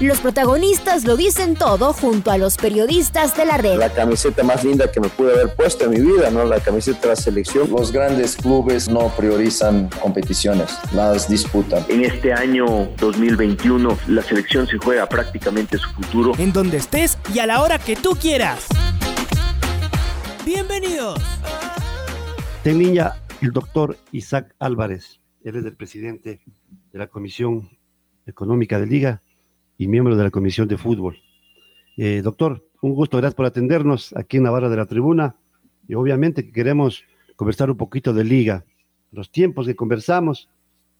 Los protagonistas lo dicen todo junto a los periodistas de la red. La camiseta más linda que me pude haber puesto en mi vida, ¿no? La camiseta de la selección. Los grandes clubes no priorizan competiciones, las disputan. En este año 2021 la selección se juega prácticamente su futuro. En donde estés y a la hora que tú quieras. Bienvenidos. Tenía el doctor Isaac Álvarez. Él es el presidente de la Comisión Económica de Liga y miembro de la Comisión de Fútbol. Eh, doctor, un gusto, gracias por atendernos aquí en Navarra de la Tribuna y obviamente que queremos conversar un poquito de liga, los tiempos que conversamos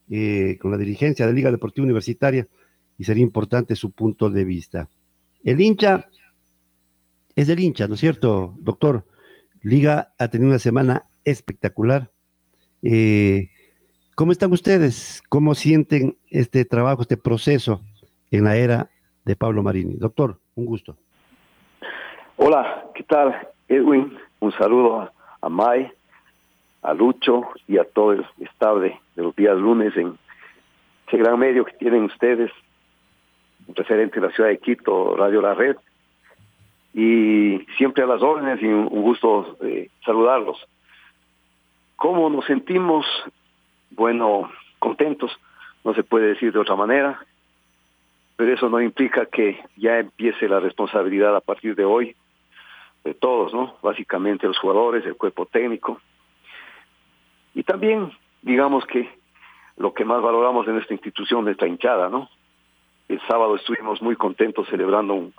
eh, con la dirigencia de Liga Deportiva Universitaria y sería importante su punto de vista. El hincha es del hincha, ¿no es cierto, doctor? Liga ha tenido una semana espectacular. Eh, ¿Cómo están ustedes? ¿Cómo sienten este trabajo, este proceso en la era de Pablo Marini. Doctor, un gusto. Hola, ¿qué tal, Edwin? Un saludo a, a Mai, a Lucho y a todo el staff de, los días lunes en ese gran medio que tienen ustedes, un referente de la ciudad de Quito, Radio La Red. Y siempre a las órdenes y un, gusto eh, saludarlos. ¿Cómo nos sentimos? Bueno, contentos, no se puede decir de otra manera pero eso no implica que ya empiece la responsabilidad a partir de hoy de todos, ¿no? Básicamente los jugadores, el cuerpo técnico. Y también, digamos que lo que más valoramos en esta institución, nuestra hinchada, ¿no? El sábado estuvimos muy contentos celebrando un,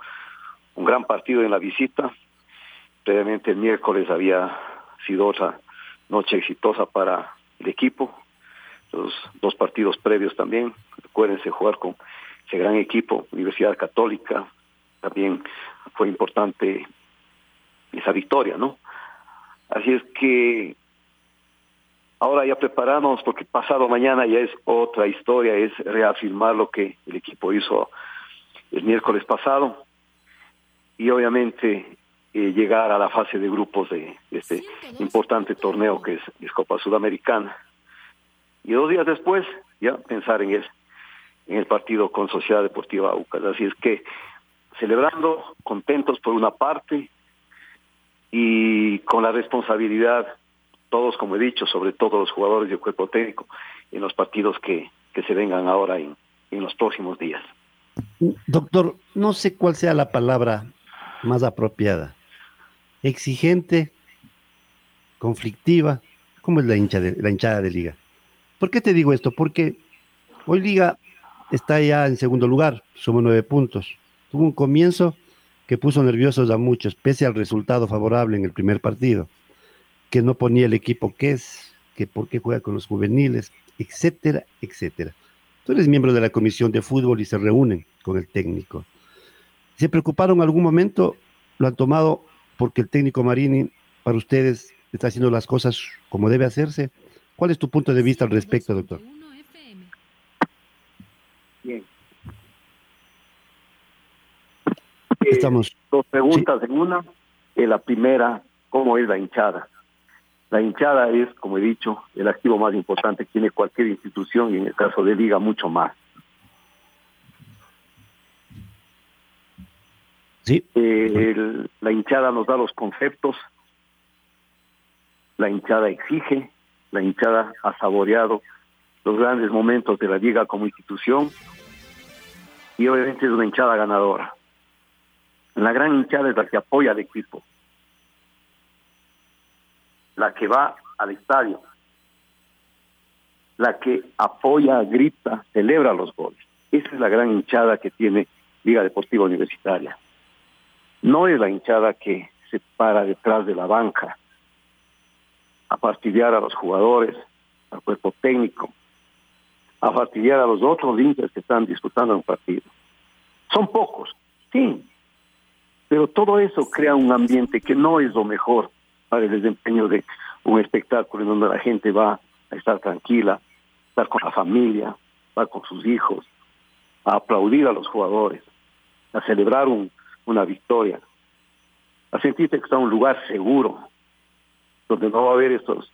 un gran partido en la visita. Previamente el miércoles había sido otra noche exitosa para el equipo. Los dos partidos previos también. Recuérdense jugar con ese gran equipo, Universidad Católica, también fue importante esa victoria, ¿no? Así es que ahora ya preparamos porque pasado mañana ya es otra historia, es reafirmar lo que el equipo hizo el miércoles pasado y obviamente eh, llegar a la fase de grupos de, este importante torneo que es, es Copa Sudamericana. Y dos días después ya pensar en eso en el partido con Sociedad Deportiva UCAS. Así es que celebrando, contentos por una parte y con la responsabilidad, todos como he dicho, sobre todo los jugadores y el cuerpo técnico, en los partidos que, que se vengan ahora en, en los próximos días. Doctor, no sé cuál sea la palabra más apropiada. Exigente, conflictiva. ¿Cómo es la, hincha de, la hinchada de liga? ¿Por qué te digo esto? Porque hoy Liga está ya en segundo lugar, somos nueve puntos. Tuvo un comienzo que puso nerviosos a muchos, pese al resultado favorable en el primer partido, que no ponía el equipo que es, que por qué juega con los juveniles, etcétera, etcétera. Tú eres miembro de la comisión de fútbol y se reúnen con el técnico. ¿Se preocuparon en algún momento? ¿Lo han tomado porque el técnico Marini, para ustedes, está haciendo las cosas como debe hacerse? ¿Cuál es tu punto de vista al respecto, doctor? Bien. Estamos. Dos preguntas en una. Eh, la primera, ¿cómo es la hinchada? La hinchada es, como he dicho, el activo más importante que tiene cualquier institución y en el caso de Liga mucho más. Sí. Eh, la hinchada nos da los conceptos, la hinchada exige, la hinchada ha saboreado los grandes momentos de la liga como institución y obviamente es una hinchada ganadora. La gran hinchada es la que apoya al equipo, la que va al estadio, la que apoya, grita, celebra los goles. Esa es la gran hinchada que tiene Liga Deportiva Universitaria. No es la hinchada que se para detrás de la banca a fastidiar a los jugadores, al cuerpo técnico, a fastidiar a los otros hinchas que están disputando un partido. Son pocos, sí, pero todo eso crea un ambiente que no es lo mejor para el desempeño de un espectáculo en donde la gente va a estar tranquila, estar con la familia, va con sus hijos, a aplaudir a los jugadores, a celebrar un, una victoria, a sentirte que está en un lugar seguro, donde no va a haber estos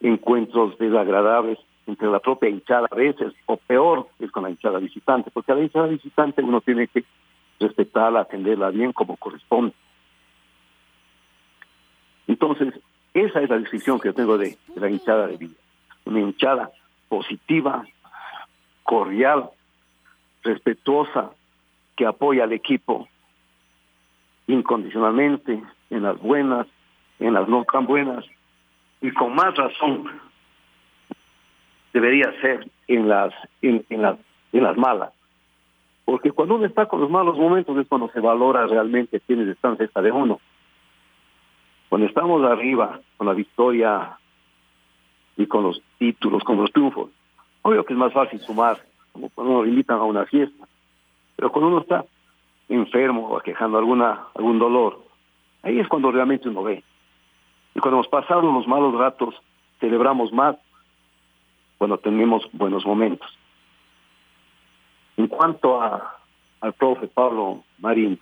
encuentros desagradables entre la propia hinchada a veces, o peor es con la hinchada visitante, porque a la hinchada visitante uno tiene que respetarla, atenderla bien como corresponde. Entonces, esa es la descripción que yo tengo de, la hinchada de vida. Una hinchada positiva, cordial, respetuosa, que apoya al equipo incondicionalmente en las buenas, en las no tan buenas, y con más razón debería ser en las en las en las malas porque cuando uno está con los malos momentos es cuando se valora realmente quiénes están cerca de uno. Cuando estamos arriba con la victoria y con los títulos con los triunfos obvio que es más fácil sumar como cuando nos invitan a una fiesta. Pero cuando uno está enfermo o quejando alguna algún dolor ahí es cuando realmente uno ve. Y cuando hemos pasado los malos ratos celebramos más cuando tenemos buenos momentos. En cuanto a, al profe Pablo Marín,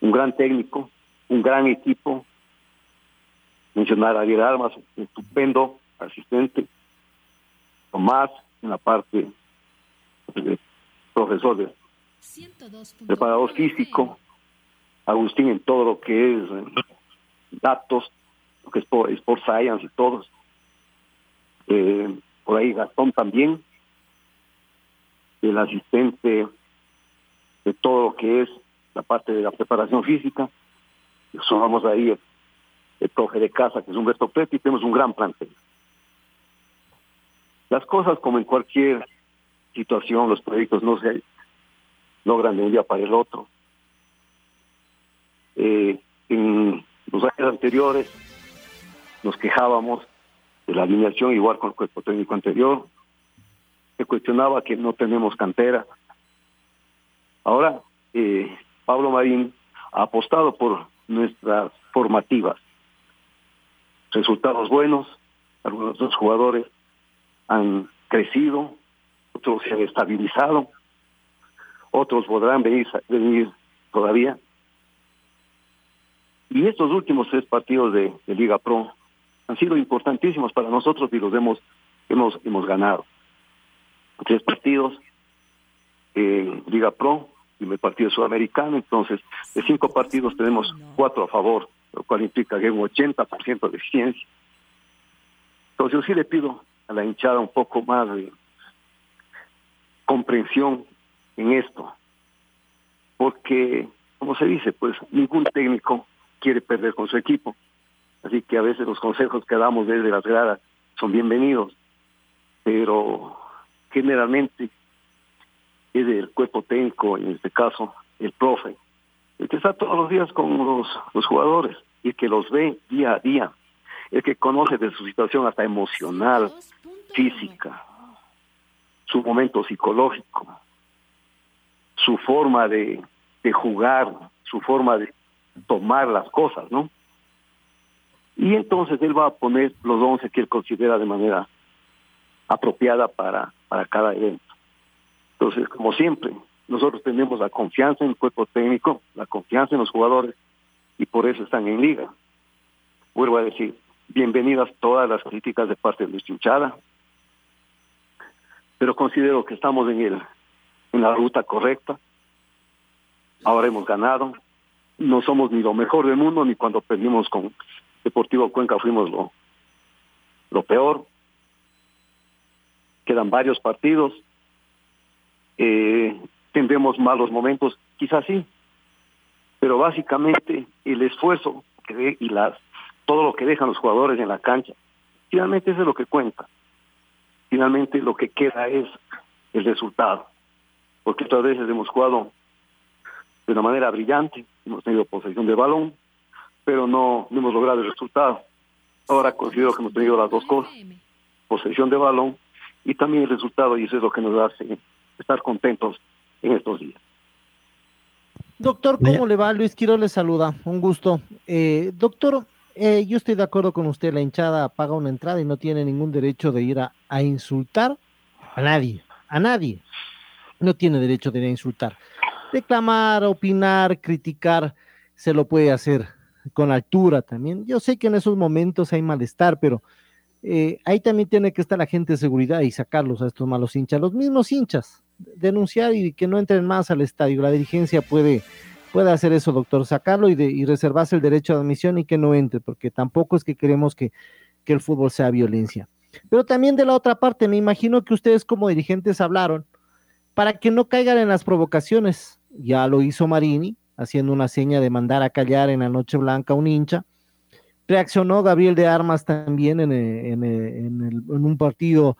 un gran técnico, un gran equipo, mencionar a Ariel Armas, un estupendo asistente, Tomás en la parte de profesor de preparador físico, Agustín en todo lo que es datos, lo que es Sport Science y todos, eh, por ahí Gastón también, el asistente de todo lo que es la parte de la preparación física, somos ahí el, el profe de casa que es Humberto Preti y tenemos un gran plantel. Las cosas como en cualquier situación, los proyectos no se logran de un día para el otro. Eh, en los años anteriores nos quejábamos de la alineación, igual con el cuerpo técnico anterior. Se cuestionaba que no tenemos cantera. Ahora, eh, Pablo Marín ha apostado por nuestras formativas. Resultados buenos, algunos de los jugadores han crecido, otros se han estabilizado, otros podrán venir, venir todavía. Y estos últimos tres partidos de, de Liga Pro han sido importantísimos para nosotros y los hemos hemos hemos ganado. Tres partidos en Liga Pro y el partido sudamericano, entonces de cinco partidos tenemos cuatro a favor, lo cual implica que hay un 80% de eficiencia. Entonces yo sí le pido a la hinchada un poco más de comprensión en esto, porque, como se dice, pues ningún técnico quiere perder con su equipo. Así que a veces los consejos que damos desde las gradas son bienvenidos, pero generalmente es el cuerpo técnico, en este caso el profe, el que está todos los días con los, los jugadores y que los ve día a día, el que conoce de su situación hasta emocional, física, su momento psicológico, su forma de, de jugar, su forma de tomar las cosas, ¿no? y entonces él va a poner los 11 que él considera de manera apropiada para, para cada evento. Entonces, como siempre, nosotros tenemos la confianza en el cuerpo técnico, la confianza en los jugadores, y por eso están en liga. Vuelvo a decir, bienvenidas todas las críticas de parte de nuestra hinchada, pero considero que estamos en, el, en la ruta correcta. Ahora hemos ganado, no somos ni lo mejor del mundo, ni cuando perdimos con Deportivo Cuenca fuimos lo, lo peor. Quedan varios partidos. Eh, tendremos malos momentos, quizás sí, pero básicamente el esfuerzo y las todo lo que dejan los jugadores en la cancha, finalmente eso es lo que cuenta. Finalmente lo que queda es el resultado, porque otras veces hemos jugado de una manera brillante, hemos tenido posesión de balón, pero no hemos logrado el resultado. Ahora considero que hemos tenido las dos cosas, posesión de balón y también el resultado, y eso es lo que nos hace estar contentos en estos días. Doctor, ¿cómo le va? Luis Quiro le saluda, un gusto. Eh, doctor, eh, yo estoy de acuerdo con usted, la hinchada paga una entrada y no tiene ningún derecho de ir a, insultar a nadie, a nadie. No tiene derecho de ir a insultar. Reclamar, opinar, criticar, se lo puede hacer con altura también. Yo sé que en esos momentos hay malestar, pero eh, ahí también tiene que estar la gente de seguridad y sacarlos a estos malos hinchas, los mismos hinchas, denunciar y que no entren más al estadio. La dirigencia puede, puede hacer eso, doctor, sacarlo y, de, reservarse el derecho de admisión y que no entre, porque tampoco es que queremos que, que el fútbol sea violencia. Pero también de la otra parte, me imagino que ustedes como dirigentes hablaron para que no caigan en las provocaciones. Ya lo hizo Marini, haciendo una seña de mandar a callar en la Noche Blanca a un hincha Reaccionó Gabriel de Armas también en, en, un partido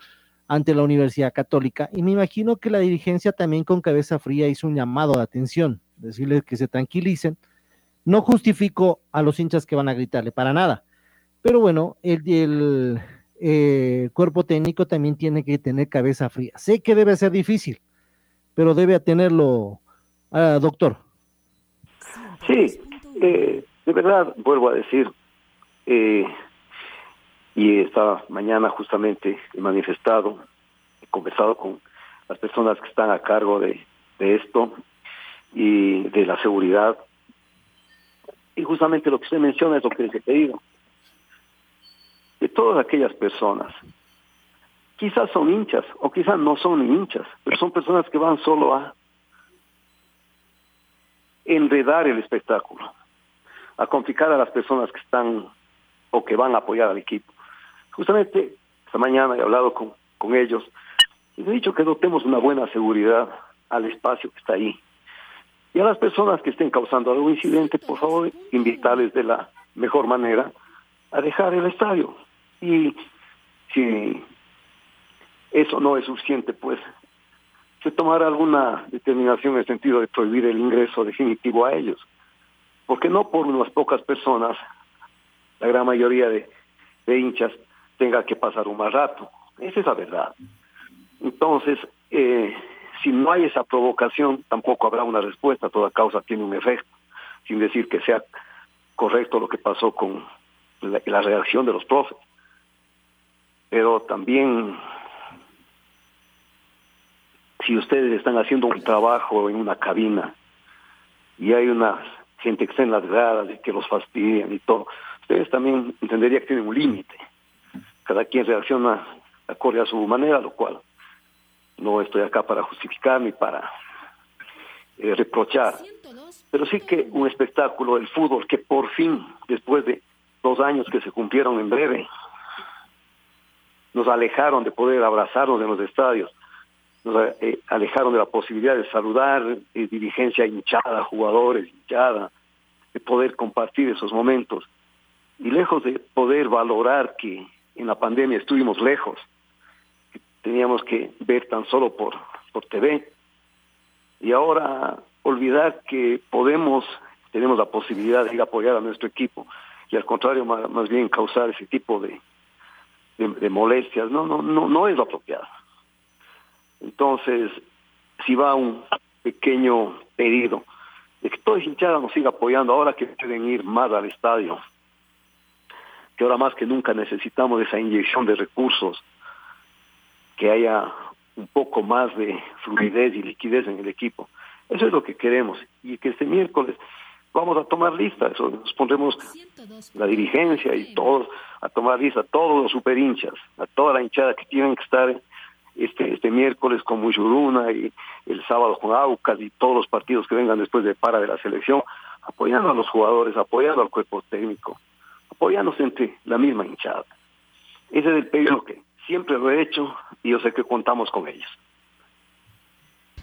ante la Universidad Católica y me imagino que la dirigencia también con cabeza fría hizo un llamado de atención, decirles que se tranquilicen. No justifico a los hinchas que van a gritarle, para nada. Pero bueno, el, el eh, cuerpo técnico también tiene que tener cabeza fría. Sé que debe ser difícil, pero debe tenerlo, ah, doctor. Sí, eh, de verdad, vuelvo a decir, eh, y esta mañana justamente he manifestado, he conversado con las personas que están a cargo de, esto y de la seguridad. Y justamente lo que usted menciona es lo que les he pedido. De todas aquellas personas, quizás son hinchas o quizás no son hinchas, pero son personas que van solo a enredar el espectáculo, a complicar a las personas que están o que van a apoyar al equipo. Justamente esta mañana he hablado con, con ellos y he dicho que dotemos una buena seguridad al espacio que está ahí. Y a las personas que estén causando algún incidente, por favor, invitarles de la mejor manera a dejar el estadio. Y si eso no es suficiente, pues se tomará alguna determinación en el sentido de prohibir el ingreso definitivo a ellos. Porque no por unas pocas personas la gran mayoría de, hinchas tenga que pasar un mal rato. Esa es la verdad. Entonces, eh, si no hay esa provocación, tampoco habrá una respuesta. Toda causa tiene un efecto, sin decir que sea correcto lo que pasó con la, la reacción de los profes. Pero también, si ustedes están haciendo un trabajo en una cabina y hay una gente que está en las gradas y que los fastidian y todo, ustedes también entendería que tienen un límite. Cada quien reacciona acorde a su manera, lo cual no estoy acá para justificar ni para eh, reprochar. Pero sí que un espectáculo del fútbol que por fin, después de dos años que se cumplieron en breve, nos alejaron de poder abrazarnos en los estadios, nos eh, alejaron de la posibilidad de saludar eh, dirigencia hinchada, jugadores hinchada, de poder compartir esos momentos y lejos de poder valorar que en la pandemia estuvimos lejos, que teníamos que ver tan solo por, por TV, y ahora olvidar que podemos, tenemos la posibilidad de ir a apoyar a nuestro equipo, y al contrario, más, bien causar ese tipo de, de, molestias, no, no, no, no es lo apropiado. Entonces, si va un pequeño pedido de que toda hinchada nos siga apoyando ahora que pueden ir más al estadio, que ahora más que nunca necesitamos esa inyección de recursos, que haya un poco más de fluidez y liquidez en el equipo. Eso es lo que queremos. Y que este miércoles vamos a tomar lista, eso nos pondremos la dirigencia y todos a tomar lista, todos los super hinchas, a toda la hinchada que tienen que estar este, este miércoles con Muyuruna y el sábado con Aucas y todos los partidos que vengan después de para de la selección, apoyando a los jugadores, apoyando al cuerpo técnico, apoyándose entre la misma hinchada. Ese es el pedido que siempre lo he hecho y yo sé que contamos con ellos.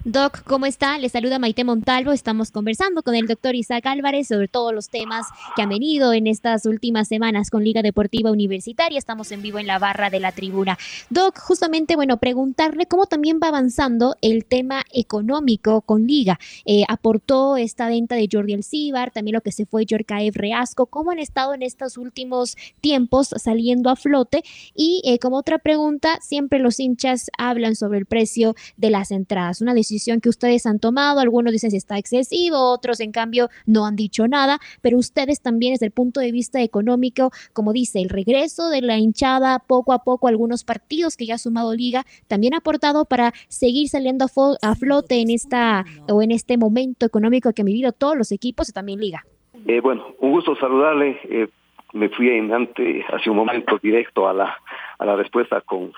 Doc, ¿cómo está? Le saluda Maite Montalvo. Estamos conversando con el doctor Isaac Álvarez sobre todos los temas que han venido en estas últimas semanas con Liga Deportiva Universitaria. Estamos en vivo en la barra de la tribuna. Doc, justamente, bueno, preguntarle cómo también va avanzando el tema económico con Liga. Eh, aportó esta venta de Jordi Alcibar, también lo que se fue Yorkaev Reasco. ¿Cómo han estado en estos últimos tiempos saliendo a flote? Y eh, como otra pregunta, siempre los hinchas hablan sobre el precio de las entradas. Una decisión decisión que ustedes han tomado. Algunos dicen si está excesivo, otros en cambio no han dicho nada, pero ustedes también desde el punto de vista económico, como dice, el regreso de la hinchada poco a poco, algunos partidos que ya ha sumado Liga, también ha aportado para seguir saliendo a, flote en esta o en este momento económico que han vivido todos los equipos y también Liga. Eh, bueno, un gusto saludarle. Eh, me fui en ante, hace un momento directo a la, a la respuesta con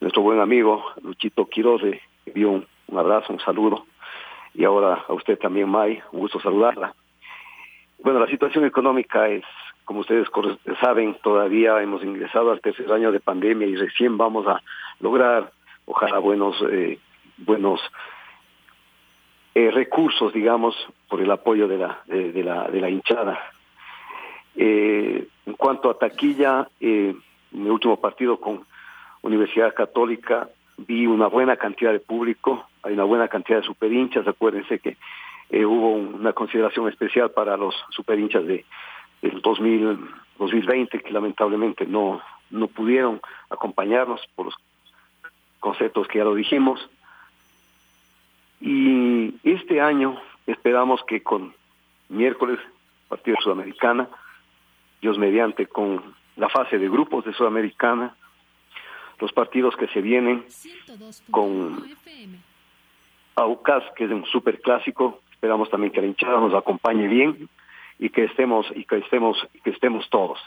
nuestro buen amigo Luchito Quiroz. Le dio un, un abrazo, un saludo. Y ahora a usted también, May, un gusto saludarla. Bueno, la situación económica es, como ustedes saben, todavía hemos ingresado al tercer año de pandemia y recién vamos a lograr, ojalá, buenos, eh, buenos eh, recursos, digamos, por el apoyo de la, de, la, hinchada. Eh, en cuanto a taquilla, en el último partido con Universidad Católica vi una buena cantidad de público, hay una buena cantidad de superhinchas, acuérdense que hubo una consideración especial para los superhinchas de, del 2000, 2020 que lamentablemente no, no pudieron acompañarnos por los conceptos que ya lo dijimos. Y este año esperamos que con miércoles, partido Sudamericana, Dios mediante, con la fase de grupos de Sudamericana, los partidos que se vienen con AUCAS, que es un super clásico, esperamos también que la hinchada nos acompañe bien y que estemos y que estemos que estemos todos.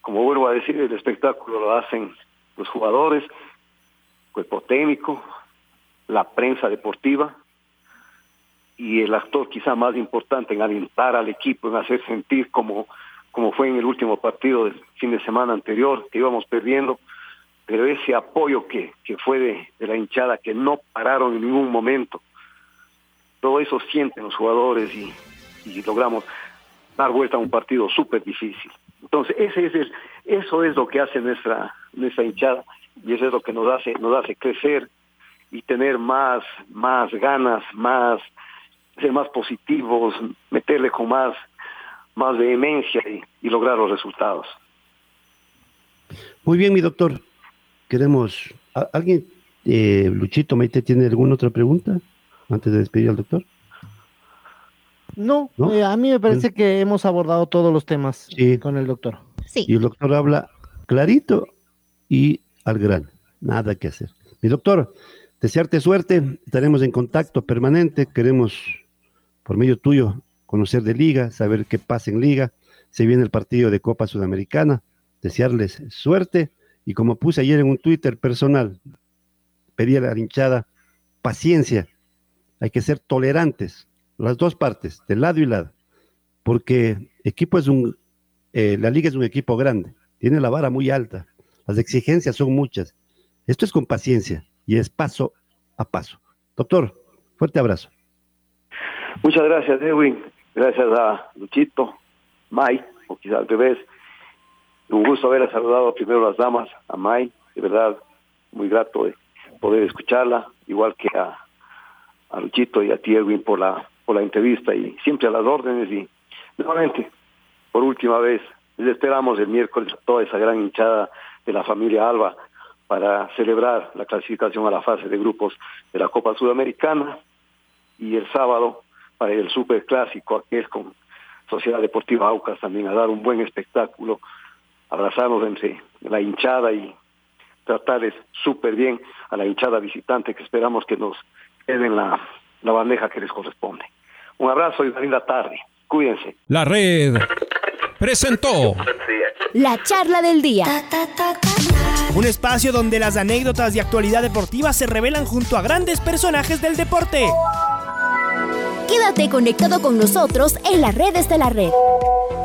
Como vuelvo a decir, el espectáculo lo hacen los jugadores, cuerpo técnico, la prensa deportiva y el actor quizá más importante en alentar al equipo, en hacer sentir como, como fue en el último partido del fin de semana anterior, que íbamos perdiendo, pero ese apoyo que, que fue de, de la hinchada, que no pararon en ningún momento, todo eso sienten los jugadores y, y logramos dar vuelta a un partido súper difícil. Entonces, ese es el, eso es lo que hace nuestra, nuestra hinchada y eso es lo que nos hace, nos hace crecer y tener más, más ganas, más, ser más positivos, meterle con más, más vehemencia y, lograr los resultados. Muy bien, mi doctor. Queremos, ¿alguien, eh, Luchito Maite, tiene alguna otra pregunta antes de despedir al doctor? No, eh, a mí me parece que hemos abordado todos los temas con el doctor. Sí. Y el doctor habla clarito y al gran, nada que hacer. Mi doctor, desearte suerte, estaremos en contacto permanente, queremos por medio tuyo conocer de liga, saber qué pasa en liga, se viene el partido de Copa Sudamericana, desearles suerte y como puse ayer en un Twitter personal, pedí a la hinchada paciencia, hay que ser tolerantes, las dos partes, de lado y lado, porque equipo es un, eh, la liga es un equipo grande, tiene la vara muy alta, las exigencias son muchas. Esto es con paciencia y es paso a paso. Doctor, fuerte abrazo. Muchas gracias, Edwin. Gracias a Luchito, May, o quizás al revés. Un gusto haber saludado primero a las damas, a May, de verdad, muy grato de poder escucharla, igual que a, a Luchito y a ti, Edwin, por la, por la entrevista y siempre a las órdenes. Y nuevamente, por última vez, les esperamos el miércoles a toda esa gran hinchada de la familia Alba para celebrar la clasificación a la fase de grupos de la Copa Sudamericana y el sábado para el super clásico aquel con Sociedad Deportiva Aucas también a dar un buen espectáculo, abrazarnos entre la hinchada y tratarles súper bien a la hinchada visitante que esperamos que nos den la, la bandeja que les corresponde. Un abrazo y una linda tarde. Cuídense. La red presentó la charla del día. Un espacio donde las anécdotas de actualidad deportiva se revelan junto a grandes personajes del deporte. Quédate conectado con nosotros en las redes de la red.